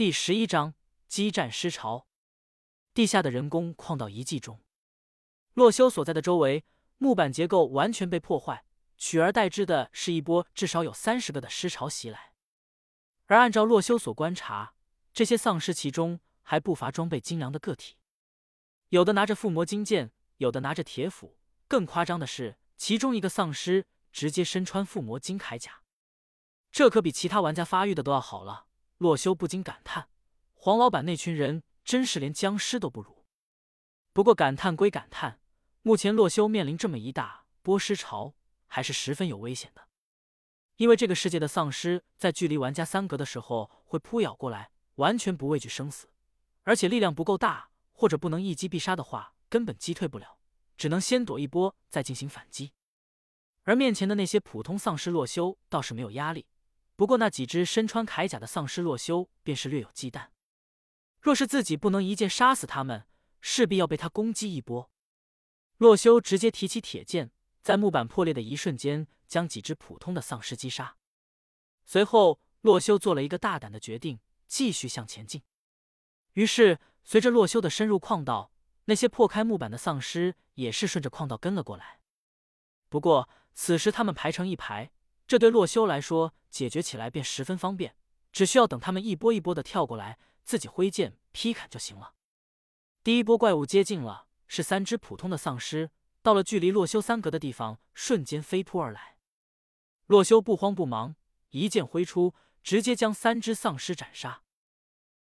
第十一章激战尸潮。地下的人工矿道遗迹中，洛修所在的周围木板结构完全被破坏，取而代之的是一波至少有三十个的尸潮袭来。而按照洛修所观察，这些丧尸其中还不乏装备精良的个体，有的拿着附魔金剑，有的拿着铁斧，更夸张的是，其中一个丧尸直接身穿附魔金铠甲，这可比其他玩家发育的都要好了。洛修不禁感叹：黄老板那群人真是连僵尸都不如。不过感叹归感叹，目前洛修面临这么一大波尸潮，还是十分有危险的。因为这个世界的丧尸在距离玩家三格的时候会扑咬过来，完全不畏惧生死，而且力量不够大或者不能一击必杀的话，根本击退不了，只能先躲一波再进行反击。而面前的那些普通丧尸，洛修倒是没有压力。不过那几只身穿铠甲的丧尸，洛修便是略有忌惮。若是自己不能一剑杀死他们，势必要被他攻击一波。洛修直接提起铁剑，在木板破裂的一瞬间。将几只普通的丧尸击杀，随后洛修做了一个大胆的决定，继续向前进。于是，随着洛修的深入矿道，那些破开木板的丧尸也是顺着矿道跟了过来。不过，此时他们排成一排，这对洛修来说解决起来便十分方便，只需要等他们一波一波的跳过来，自己挥剑劈砍就行了。第一波怪物接近了，是三只普通的丧尸，到了距离洛修三格的地方，瞬间飞扑而来。洛修不慌不忙，一剑挥出，直接将三只丧尸斩杀。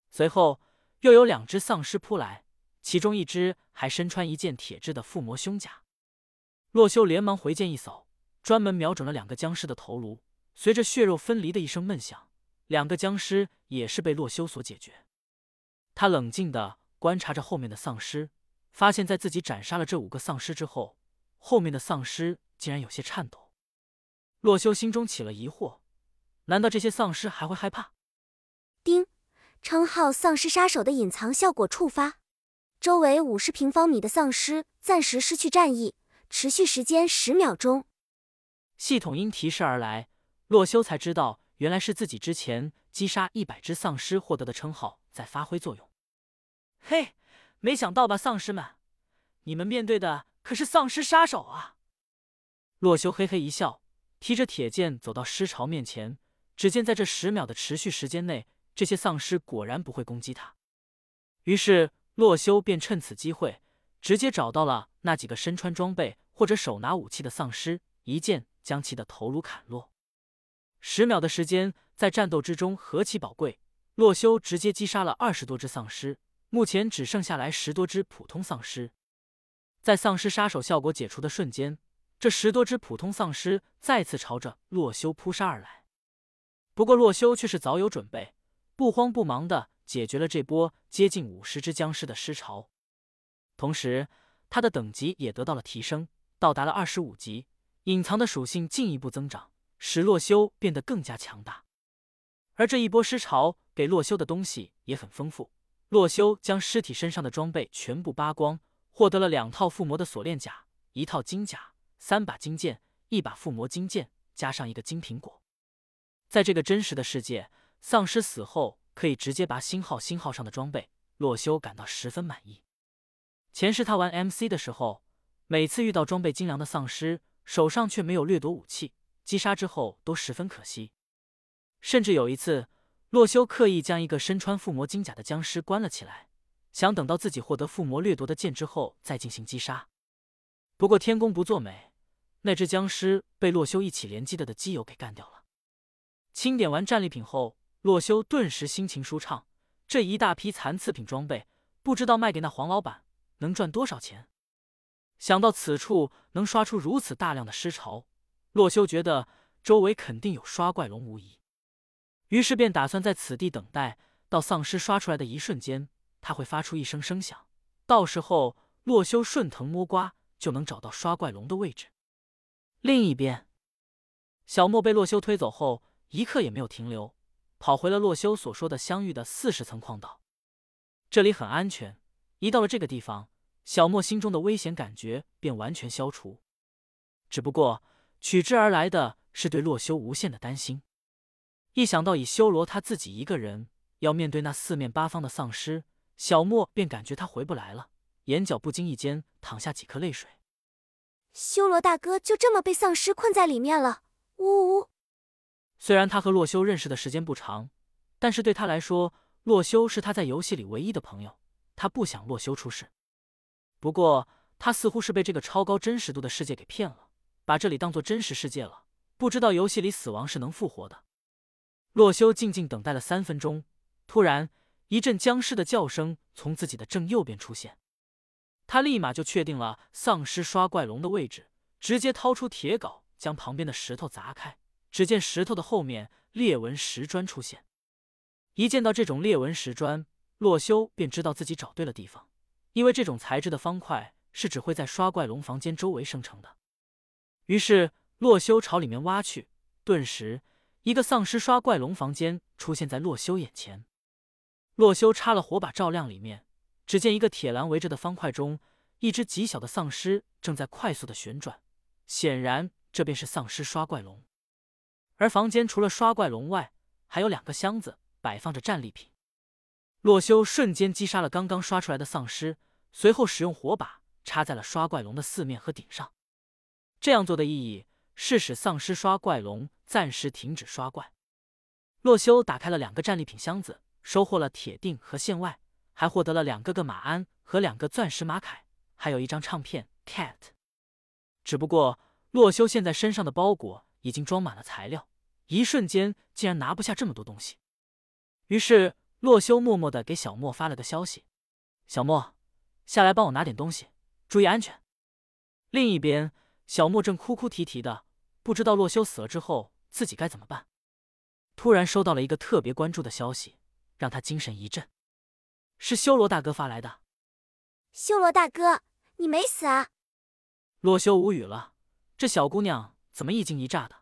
随后又有两只丧尸扑来，其中一只还身穿一件铁质的附魔胸甲。洛修连忙回剑一扫，专门瞄准了两个僵尸的头颅。随着血肉分离的一声闷响，两个僵尸也是被洛修所解决。他冷静的观察着后面的丧尸，发现在自己斩杀了这五个丧尸之后，后面的丧尸竟然有些颤抖。洛修心中起了疑惑，难道这些丧尸还会害怕？丁，称号丧尸杀手的隐藏效果触发，周围五十平方米的丧尸暂时失去战意，持续时间十秒钟。系统音提示而来，洛修才知道，原来是自己之前击杀一百只丧尸获得的称号在发挥作用。嘿，没想到吧，丧尸们，你们面对的可是丧尸杀手啊！洛修嘿嘿一笑。提着铁剑走到尸潮面前，只见在这十秒的持续时间内，这些丧尸果然不会攻击他。于是洛修便趁此机会，直接找到了那几个身穿装备或者手拿武器的丧尸，一剑将其的头颅砍落。十秒的时间在战斗之中何其宝贵，洛修直接击杀了二十多只丧尸，目前只剩下来十多只普通丧尸。在丧尸杀手效果解除的瞬间。这十多只普通丧尸再次朝着洛修扑杀而来，不过洛修却是早有准备，不慌不忙的解决了这波接近五十只僵尸的尸潮，同时他的等级也得到了提升，到达了二十五级，隐藏的属性进一步增长，使洛修变得更加强大。而这一波尸潮给洛修的东西也很丰富，洛修将尸体身上的装备全部扒光，获得了两套附魔的锁链甲，一套金甲。三把金剑，一把附魔金剑，加上一个金苹果。在这个真实的世界，丧尸死后可以直接拔星号星号上的装备。洛修感到十分满意。前世他玩 MC 的时候，每次遇到装备精良的丧尸，手上却没有掠夺武器，击杀之后都十分可惜。甚至有一次，洛修刻意将一个身穿附魔金甲的僵尸关了起来，想等到自己获得附魔掠夺的剑之后再进行击杀。不过天公不作美。那只僵尸被洛修一起连击的的基友给干掉了。清点完战利品后，洛修顿时心情舒畅。这一大批残次品装备，不知道卖给那黄老板能赚多少钱。想到此处能刷出如此大量的尸潮，洛修觉得周围肯定有刷怪龙无疑。于是便打算在此地等待，到丧尸刷出来的一瞬间，他会发出一声声响，到时候洛修顺藤摸瓜就能找到刷怪龙的位置。另一边，小莫被洛修推走后，一刻也没有停留，跑回了洛修所说的相遇的四十层矿道。这里很安全，一到了这个地方，小莫心中的危险感觉便完全消除。只不过取之而来的是对洛修无限的担心。一想到以修罗他自己一个人要面对那四面八方的丧尸，小莫便感觉他回不来了，眼角不经意间淌下几颗泪水。修罗大哥就这么被丧尸困在里面了，呜呜。虽然他和洛修认识的时间不长，但是对他来说，洛修是他在游戏里唯一的朋友，他不想洛修出事。不过，他似乎是被这个超高真实度的世界给骗了，把这里当做真实世界了，不知道游戏里死亡是能复活的。洛修静静等待了三分钟，突然一阵僵尸的叫声从自己的正右边出现，他立马就确定了丧尸刷怪龙的位置，直接掏出铁镐将旁边的石头砸开。只见石头的后面裂纹石砖出现，一见到这种裂纹石砖，洛修便知道自己找对了地方，因为这种材质的方块是只会在刷怪龙房间周围生成的。于是洛修朝里面挖去，顿时。一个丧尸刷怪龙房间出现在洛修眼前，洛修插了火把照亮里面，只见一个铁栏围着的方块中，一只极小的丧尸正在快速的旋转，显然这便是丧尸刷怪龙。而房间除了刷怪龙外，还有两个箱子摆放着战利品。洛修瞬间击杀了刚刚刷出来的丧尸，随后使用火把插在了刷怪龙的四面和顶上。这样做的意义。是使丧尸刷怪龙暂时停止刷怪。洛修打开了两个战利品箱子，收获了铁锭和线外，还获得了两个个马鞍和两个钻石马铠，还有一张唱片。Cat。只不过洛修现在身上的包裹已经装满了材料，一瞬间竟然拿不下这么多东西。于是洛修默默的给小莫发了个消息：“小莫，下来帮我拿点东西，注意安全。”另一边，小莫正哭哭啼啼的。不知道洛修死了之后自己该怎么办。突然收到了一个特别关注的消息，让他精神一振，是修罗大哥发来的。修罗大哥，你没死啊？洛修无语了，这小姑娘怎么一惊一乍的？